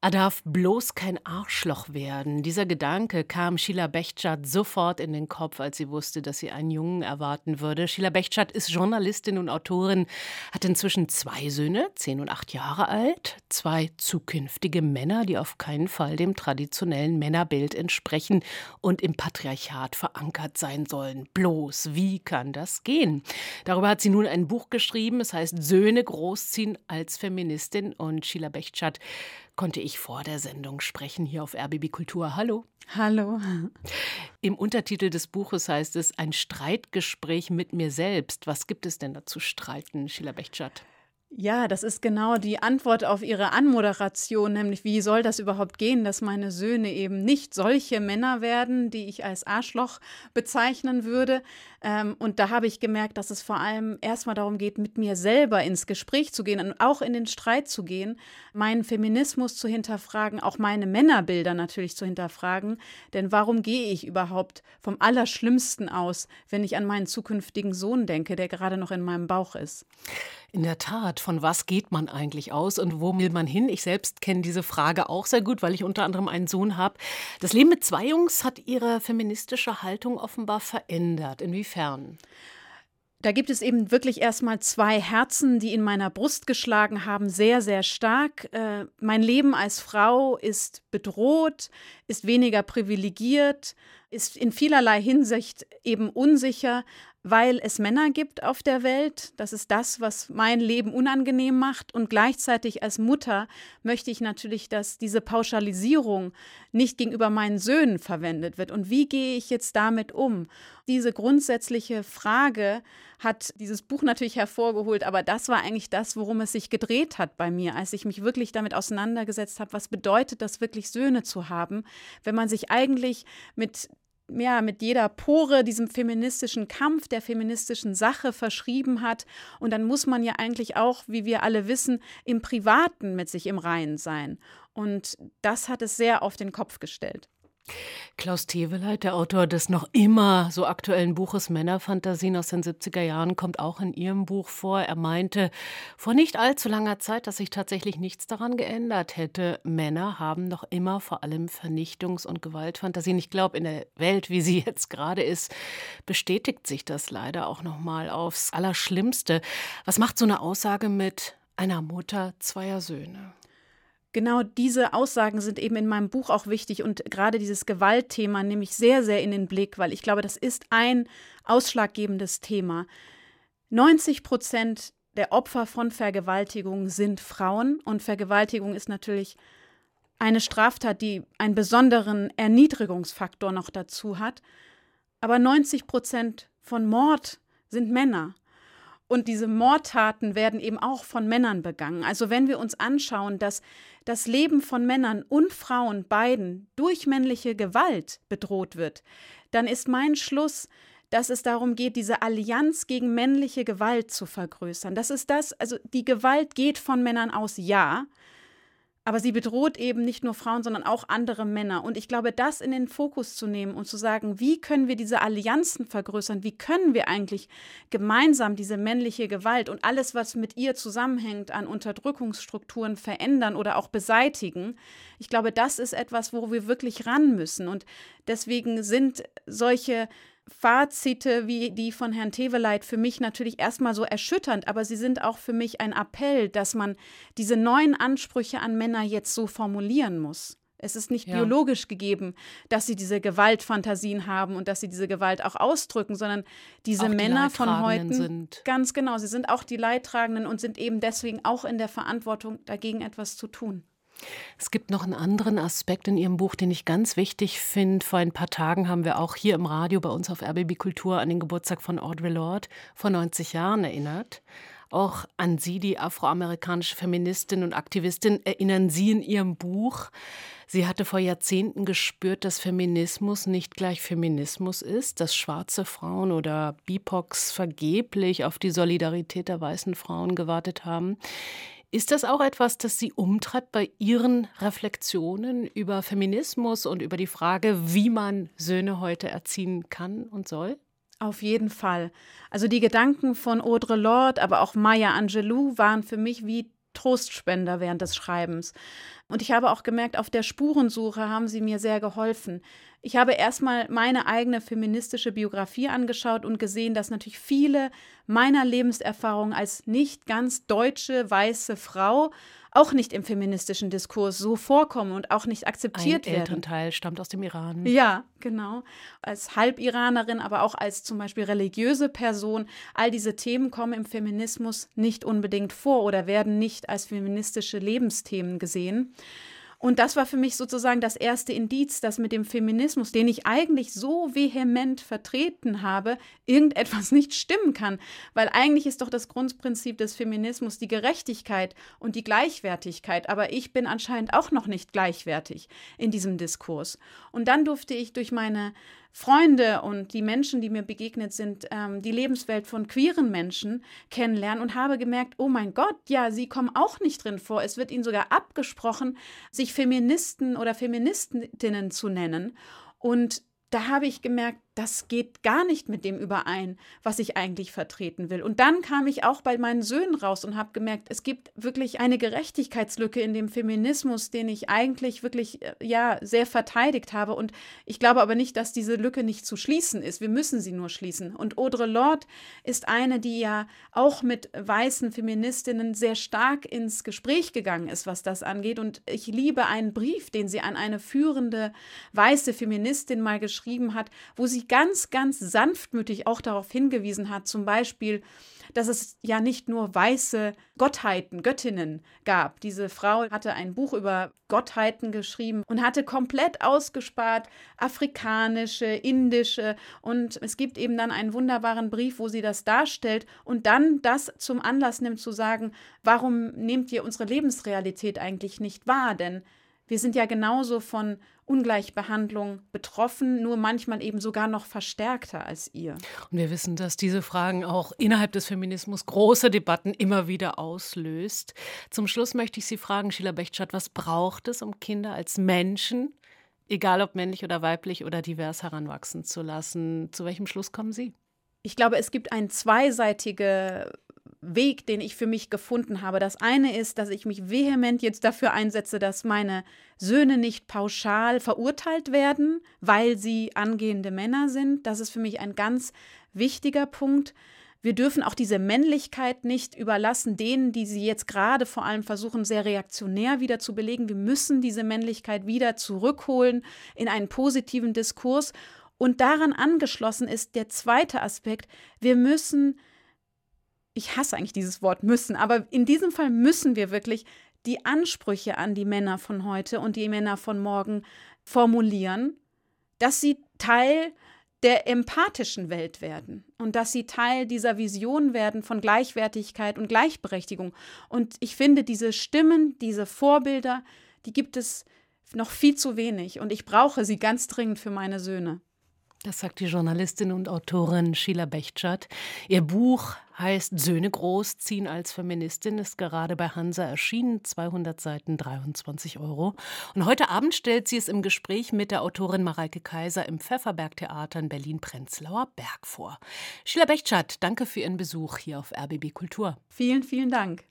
Er darf bloß kein Arschloch werden. Dieser Gedanke kam Sheila Bechtschat sofort in den Kopf, als sie wusste, dass sie einen Jungen erwarten würde. Sheila Bechtschat ist Journalistin und Autorin, hat inzwischen zwei Söhne, zehn und acht Jahre alt, zwei zukünftige Männer, die auf keinen Fall dem traditionellen Männerbild entsprechen und im Patriarchat verankert sein sollen. Bloß, wie kann das gehen? Darüber hat sie nun ein Buch geschrieben, es heißt Söhne großziehen als Feministin und Sheila Bechtschat konnte ich vor der Sendung sprechen hier auf RBB Kultur. Hallo. Hallo. Im Untertitel des Buches heißt es ein Streitgespräch mit mir selbst. Was gibt es denn da zu streiten, Sheila Bechtschat? Ja, das ist genau die Antwort auf Ihre Anmoderation, nämlich wie soll das überhaupt gehen, dass meine Söhne eben nicht solche Männer werden, die ich als Arschloch bezeichnen würde. Ähm, und da habe ich gemerkt, dass es vor allem erstmal darum geht, mit mir selber ins Gespräch zu gehen und auch in den Streit zu gehen, meinen Feminismus zu hinterfragen, auch meine Männerbilder natürlich zu hinterfragen. Denn warum gehe ich überhaupt vom Allerschlimmsten aus, wenn ich an meinen zukünftigen Sohn denke, der gerade noch in meinem Bauch ist? In der Tat, von was geht man eigentlich aus und wo will man hin? Ich selbst kenne diese Frage auch sehr gut, weil ich unter anderem einen Sohn habe. Das Leben mit zwei Jungs hat ihre feministische Haltung offenbar verändert. Inwiefern? Da gibt es eben wirklich erstmal zwei Herzen, die in meiner Brust geschlagen haben, sehr, sehr stark. Äh, mein Leben als Frau ist bedroht, ist weniger privilegiert, ist in vielerlei Hinsicht eben unsicher weil es Männer gibt auf der Welt. Das ist das, was mein Leben unangenehm macht. Und gleichzeitig als Mutter möchte ich natürlich, dass diese Pauschalisierung nicht gegenüber meinen Söhnen verwendet wird. Und wie gehe ich jetzt damit um? Diese grundsätzliche Frage hat dieses Buch natürlich hervorgeholt, aber das war eigentlich das, worum es sich gedreht hat bei mir, als ich mich wirklich damit auseinandergesetzt habe, was bedeutet das wirklich Söhne zu haben, wenn man sich eigentlich mit ja, mit jeder Pore diesem feministischen Kampf, der feministischen Sache verschrieben hat. Und dann muss man ja eigentlich auch, wie wir alle wissen, im Privaten mit sich im Reinen sein. Und das hat es sehr auf den Kopf gestellt. Klaus Teweleit, der Autor des noch immer so aktuellen Buches Männerfantasien aus den 70er Jahren, kommt auch in Ihrem Buch vor. Er meinte vor nicht allzu langer Zeit, dass sich tatsächlich nichts daran geändert hätte. Männer haben noch immer vor allem Vernichtungs- und Gewaltfantasien. Ich glaube, in der Welt, wie sie jetzt gerade ist, bestätigt sich das leider auch noch mal aufs Allerschlimmste. Was macht so eine Aussage mit einer Mutter zweier Söhne? Genau diese Aussagen sind eben in meinem Buch auch wichtig und gerade dieses Gewaltthema nehme ich sehr, sehr in den Blick, weil ich glaube, das ist ein ausschlaggebendes Thema. 90 Prozent der Opfer von Vergewaltigung sind Frauen und Vergewaltigung ist natürlich eine Straftat, die einen besonderen Erniedrigungsfaktor noch dazu hat. Aber 90 Prozent von Mord sind Männer. Und diese Mordtaten werden eben auch von Männern begangen. Also wenn wir uns anschauen, dass das Leben von Männern und Frauen beiden durch männliche Gewalt bedroht wird, dann ist mein Schluss, dass es darum geht, diese Allianz gegen männliche Gewalt zu vergrößern. Das ist das, also die Gewalt geht von Männern aus, ja, aber sie bedroht eben nicht nur Frauen, sondern auch andere Männer. Und ich glaube, das in den Fokus zu nehmen und zu sagen, wie können wir diese Allianzen vergrößern? Wie können wir eigentlich gemeinsam diese männliche Gewalt und alles, was mit ihr zusammenhängt, an Unterdrückungsstrukturen verändern oder auch beseitigen? Ich glaube, das ist etwas, wo wir wirklich ran müssen. Und deswegen sind solche Fazite wie die von Herrn Teveleit für mich natürlich erstmal so erschütternd, aber sie sind auch für mich ein Appell, dass man diese neuen Ansprüche an Männer jetzt so formulieren muss. Es ist nicht ja. biologisch gegeben, dass sie diese Gewaltfantasien haben und dass sie diese Gewalt auch ausdrücken, sondern diese auch Männer die von heute sind. ganz genau, sie sind auch die Leidtragenden und sind eben deswegen auch in der Verantwortung, dagegen etwas zu tun. Es gibt noch einen anderen Aspekt in Ihrem Buch, den ich ganz wichtig finde. Vor ein paar Tagen haben wir auch hier im Radio bei uns auf RBB Kultur an den Geburtstag von Audre Lorde vor 90 Jahren erinnert. Auch an Sie, die afroamerikanische Feministin und Aktivistin, erinnern Sie in Ihrem Buch. Sie hatte vor Jahrzehnten gespürt, dass Feminismus nicht gleich Feminismus ist, dass schwarze Frauen oder BIPOCs vergeblich auf die Solidarität der weißen Frauen gewartet haben. Ist das auch etwas, das Sie umtreibt bei Ihren Reflexionen über Feminismus und über die Frage, wie man Söhne heute erziehen kann und soll? Auf jeden Fall. Also die Gedanken von Audre Lorde, aber auch Maya Angelou waren für mich wie Trostspender während des Schreibens. Und ich habe auch gemerkt, auf der Spurensuche haben sie mir sehr geholfen. Ich habe erstmal meine eigene feministische Biografie angeschaut und gesehen, dass natürlich viele meiner Lebenserfahrungen als nicht ganz deutsche weiße Frau auch nicht im feministischen Diskurs so vorkommen und auch nicht akzeptiert Ein werden. Elternteil stammt aus dem Iran. Ja, genau. Als Halbiranerin, aber auch als zum Beispiel religiöse Person. All diese Themen kommen im Feminismus nicht unbedingt vor oder werden nicht als feministische Lebensthemen gesehen. Und das war für mich sozusagen das erste Indiz, dass mit dem Feminismus, den ich eigentlich so vehement vertreten habe, irgendetwas nicht stimmen kann. Weil eigentlich ist doch das Grundprinzip des Feminismus die Gerechtigkeit und die Gleichwertigkeit. Aber ich bin anscheinend auch noch nicht gleichwertig in diesem Diskurs. Und dann durfte ich durch meine Freunde und die Menschen, die mir begegnet sind, ähm, die Lebenswelt von queeren Menschen kennenlernen und habe gemerkt, oh mein Gott, ja, sie kommen auch nicht drin vor. Es wird ihnen sogar abgesprochen, sich Feministen oder Feministinnen zu nennen. Und da habe ich gemerkt, das geht gar nicht mit dem überein, was ich eigentlich vertreten will. Und dann kam ich auch bei meinen Söhnen raus und habe gemerkt, es gibt wirklich eine Gerechtigkeitslücke in dem Feminismus, den ich eigentlich wirklich äh, ja sehr verteidigt habe. Und ich glaube aber nicht, dass diese Lücke nicht zu schließen ist. Wir müssen sie nur schließen. Und Audre Lorde ist eine, die ja auch mit weißen Feministinnen sehr stark ins Gespräch gegangen ist, was das angeht. Und ich liebe einen Brief, den sie an eine führende weiße Feministin mal geschrieben hat, wo sie ganz, ganz sanftmütig auch darauf hingewiesen hat, zum Beispiel, dass es ja nicht nur weiße Gottheiten, Göttinnen gab. Diese Frau hatte ein Buch über Gottheiten geschrieben und hatte komplett ausgespart afrikanische, indische und es gibt eben dann einen wunderbaren Brief, wo sie das darstellt und dann das zum Anlass nimmt zu sagen, warum nehmt ihr unsere Lebensrealität eigentlich nicht wahr? Denn wir sind ja genauso von Ungleichbehandlung betroffen, nur manchmal eben sogar noch verstärkter als ihr. Und wir wissen, dass diese Fragen auch innerhalb des Feminismus große Debatten immer wieder auslöst. Zum Schluss möchte ich Sie fragen, Sheila Bechtschat, was braucht es, um Kinder als Menschen, egal ob männlich oder weiblich oder divers, heranwachsen zu lassen? Zu welchem Schluss kommen Sie? Ich glaube, es gibt eine zweiseitige Weg, den ich für mich gefunden habe. Das eine ist, dass ich mich vehement jetzt dafür einsetze, dass meine Söhne nicht pauschal verurteilt werden, weil sie angehende Männer sind. Das ist für mich ein ganz wichtiger Punkt. Wir dürfen auch diese Männlichkeit nicht überlassen denen, die sie jetzt gerade vor allem versuchen, sehr reaktionär wieder zu belegen. Wir müssen diese Männlichkeit wieder zurückholen in einen positiven Diskurs. Und daran angeschlossen ist der zweite Aspekt. Wir müssen ich hasse eigentlich dieses Wort müssen, aber in diesem Fall müssen wir wirklich die Ansprüche an die Männer von heute und die Männer von morgen formulieren, dass sie Teil der empathischen Welt werden und dass sie Teil dieser Vision werden von Gleichwertigkeit und Gleichberechtigung. Und ich finde, diese Stimmen, diese Vorbilder, die gibt es noch viel zu wenig und ich brauche sie ganz dringend für meine Söhne. Das sagt die Journalistin und Autorin Sheila Bechtschat. Ihr Buch heißt Söhne großziehen als Feministin, ist gerade bei Hansa erschienen, 200 Seiten, 23 Euro. Und heute Abend stellt sie es im Gespräch mit der Autorin Mareike Kaiser im Pfefferberg-Theater in Berlin-Prenzlauer Berg vor. Sheila Bechtschat, danke für Ihren Besuch hier auf RBB Kultur. Vielen, vielen Dank.